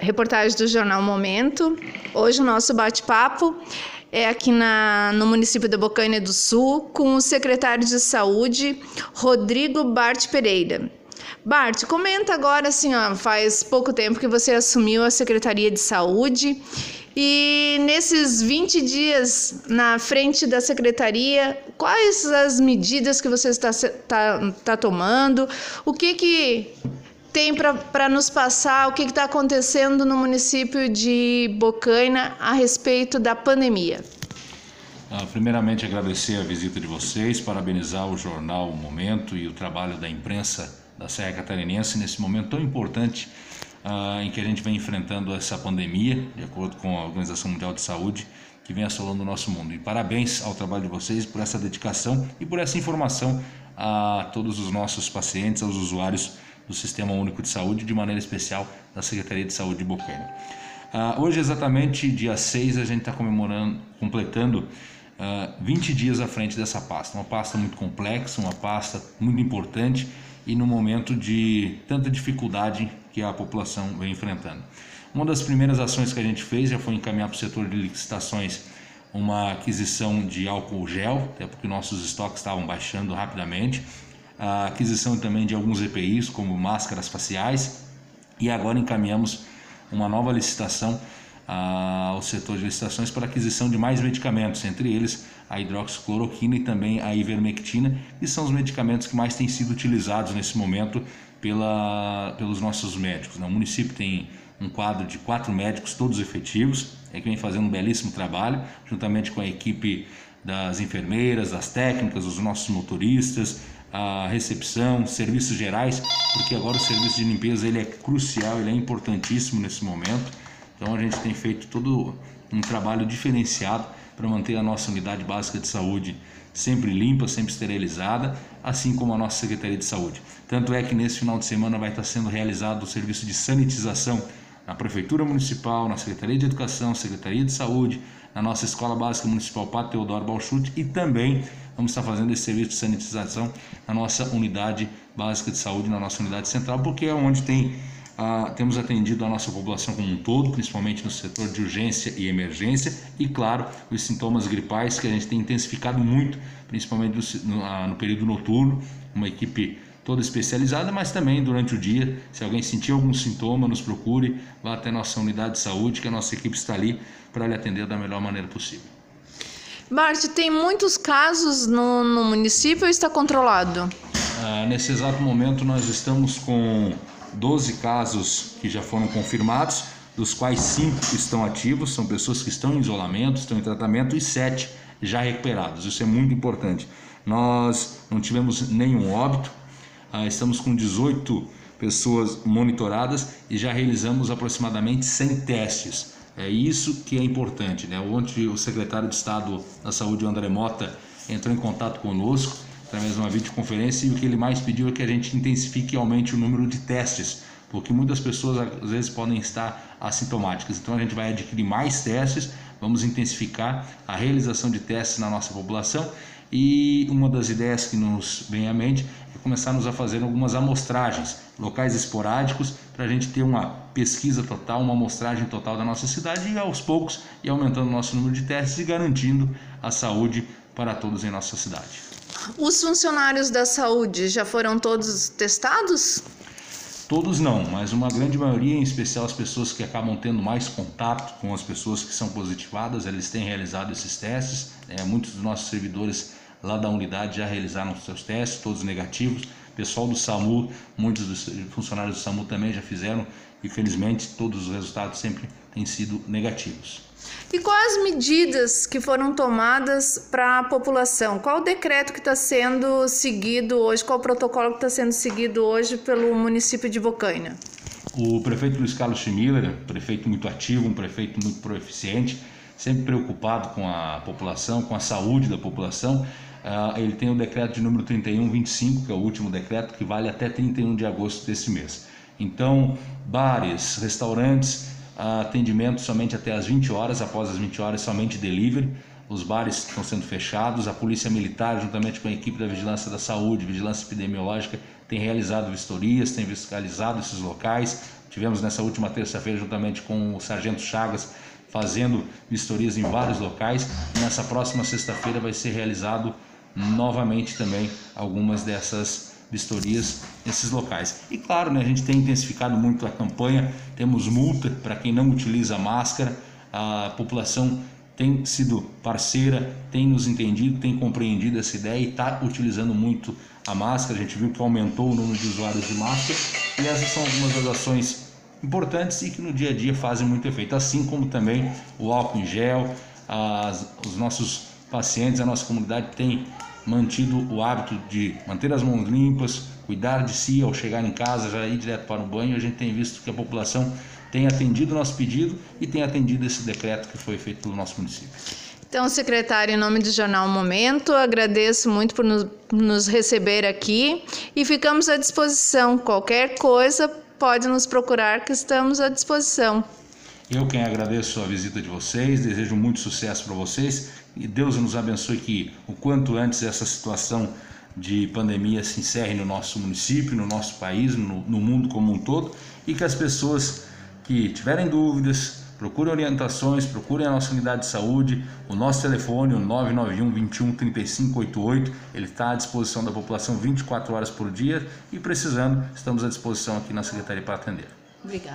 reportagem do Jornal Momento. Hoje o nosso bate-papo é aqui na, no município da Bocaina do Sul com o secretário de Saúde, Rodrigo Bart Pereira. Bart, comenta agora assim, ó, faz pouco tempo que você assumiu a Secretaria de Saúde e nesses 20 dias na frente da secretaria, quais as medidas que você está, está, está tomando? O que que tem para nos passar o que está acontecendo no município de Bocaina a respeito da pandemia. Ah, primeiramente, agradecer a visita de vocês, parabenizar o jornal o Momento e o trabalho da imprensa da Serra Catarinense nesse momento tão importante ah, em que a gente vem enfrentando essa pandemia, de acordo com a Organização Mundial de Saúde, que vem assolando o nosso mundo. E parabéns ao trabalho de vocês por essa dedicação e por essa informação a todos os nossos pacientes, aos usuários do Sistema Único de Saúde, de maneira especial da Secretaria de Saúde de Bocaina. Uh, hoje, exatamente dia 6, a gente está comemorando, completando ah, 20 dias à frente dessa pasta. Uma pasta muito complexa, uma pasta muito importante e no momento de tanta dificuldade que a população vem enfrentando. Uma das primeiras ações que a gente fez já foi encaminhar para o setor de licitações uma aquisição de álcool gel, até porque nossos estoques estavam baixando rapidamente a aquisição também de alguns EPIs, como máscaras faciais, e agora encaminhamos uma nova licitação ao setor de licitações para aquisição de mais medicamentos, entre eles a hidroxicloroquina e também a ivermectina, que são os medicamentos que mais têm sido utilizados nesse momento pela, pelos nossos médicos. Né? O município tem um quadro de quatro médicos, todos efetivos, é que vem fazendo um belíssimo trabalho, juntamente com a equipe das enfermeiras, das técnicas, os nossos motoristas, a recepção, serviços gerais, porque agora o serviço de limpeza ele é crucial, ele é importantíssimo nesse momento. Então a gente tem feito todo um trabalho diferenciado para manter a nossa unidade básica de saúde sempre limpa, sempre esterilizada, assim como a nossa Secretaria de Saúde. Tanto é que nesse final de semana vai estar sendo realizado o serviço de sanitização na Prefeitura Municipal, na Secretaria de Educação, Secretaria de Saúde, na nossa Escola Básica Municipal Pato Teodoro Balchute e também vamos estar fazendo esse serviço de sanitização na nossa unidade básica de saúde, na nossa unidade central, porque é onde tem ah, temos atendido a nossa população como um todo, principalmente no setor de urgência e emergência, e claro, os sintomas gripais que a gente tem intensificado muito, principalmente no, no, ah, no período noturno, uma equipe toda especializada, mas também durante o dia, se alguém sentir algum sintoma, nos procure, vá até nossa unidade de saúde, que a nossa equipe está ali para lhe atender da melhor maneira possível. Bart, tem muitos casos no, no município ou está controlado? Ah, nesse exato momento nós estamos com 12 casos que já foram confirmados, dos quais 5 estão ativos, são pessoas que estão em isolamento, estão em tratamento, e 7 já recuperados. Isso é muito importante. Nós não tivemos nenhum óbito, ah, estamos com 18 pessoas monitoradas e já realizamos aproximadamente 100 testes. É isso que é importante. Né? Ontem o secretário de Estado da Saúde, André Mota, entrou em contato conosco através de uma videoconferência e o que ele mais pediu é que a gente intensifique e aumente o número de testes, porque muitas pessoas às vezes podem estar assintomáticas. Então a gente vai adquirir mais testes, vamos intensificar a realização de testes na nossa população e uma das ideias que nos vem à mente é começarmos a fazer algumas amostragens, locais esporádicos, para a gente ter uma pesquisa total, uma amostragem total da nossa cidade e aos poucos ir aumentando o nosso número de testes e garantindo a saúde para todos em nossa cidade. Os funcionários da saúde já foram todos testados? Todos não, mas uma grande maioria, em especial as pessoas que acabam tendo mais contato com as pessoas que são positivadas, eles têm realizado esses testes. É, muitos dos nossos servidores lá da unidade já realizaram seus testes, todos negativos. Pessoal do SAMU, muitos dos funcionários do SAMU também já fizeram e felizmente todos os resultados sempre têm sido negativos. E quais as medidas que foram tomadas para a população? Qual o decreto que está sendo seguido hoje? Qual o protocolo que está sendo seguido hoje pelo município de Bocaina? O prefeito Luiz Carlos Schmiller, prefeito muito ativo, um prefeito muito proeficiente, sempre preocupado com a população, com a saúde da população. Uh, ele tem o decreto de número 3125, que é o último decreto, que vale até 31 de agosto desse mês. Então, bares, restaurantes, atendimento somente até as 20 horas, após as 20 horas somente delivery. os bares estão sendo fechados, a Polícia Militar, juntamente com a equipe da Vigilância da Saúde, Vigilância Epidemiológica, tem realizado vistorias, tem fiscalizado esses locais. Tivemos nessa última terça-feira, juntamente com o Sargento Chagas, fazendo vistorias em vários locais. Nessa próxima sexta-feira vai ser realizado novamente também algumas dessas vistorias nesses locais. E claro, né, a gente tem intensificado muito a campanha, temos multa para quem não utiliza máscara, a população tem sido parceira, tem nos entendido, tem compreendido essa ideia e está utilizando muito a máscara. A gente viu que aumentou o número de usuários de máscara e essas são algumas das ações importantes e que no dia a dia fazem muito efeito, assim como também o álcool em gel, as, os nossos pacientes, a nossa comunidade tem mantido o hábito de manter as mãos limpas, cuidar de si ao chegar em casa, já ir direto para o banho. A gente tem visto que a população tem atendido o nosso pedido e tem atendido esse decreto que foi feito pelo nosso município. Então, secretário, em nome do Jornal Momento, agradeço muito por nos, nos receber aqui e ficamos à disposição. Qualquer coisa, pode nos procurar que estamos à disposição. Eu quem agradeço a visita de vocês, desejo muito sucesso para vocês e Deus nos abençoe que o quanto antes essa situação de pandemia se encerre no nosso município, no nosso país, no, no mundo como um todo e que as pessoas que tiverem dúvidas, procurem orientações, procurem a nossa unidade de saúde, o nosso telefone, o 991 21 3588, ele está à disposição da população 24 horas por dia e precisando, estamos à disposição aqui na Secretaria para atender. Obrigada.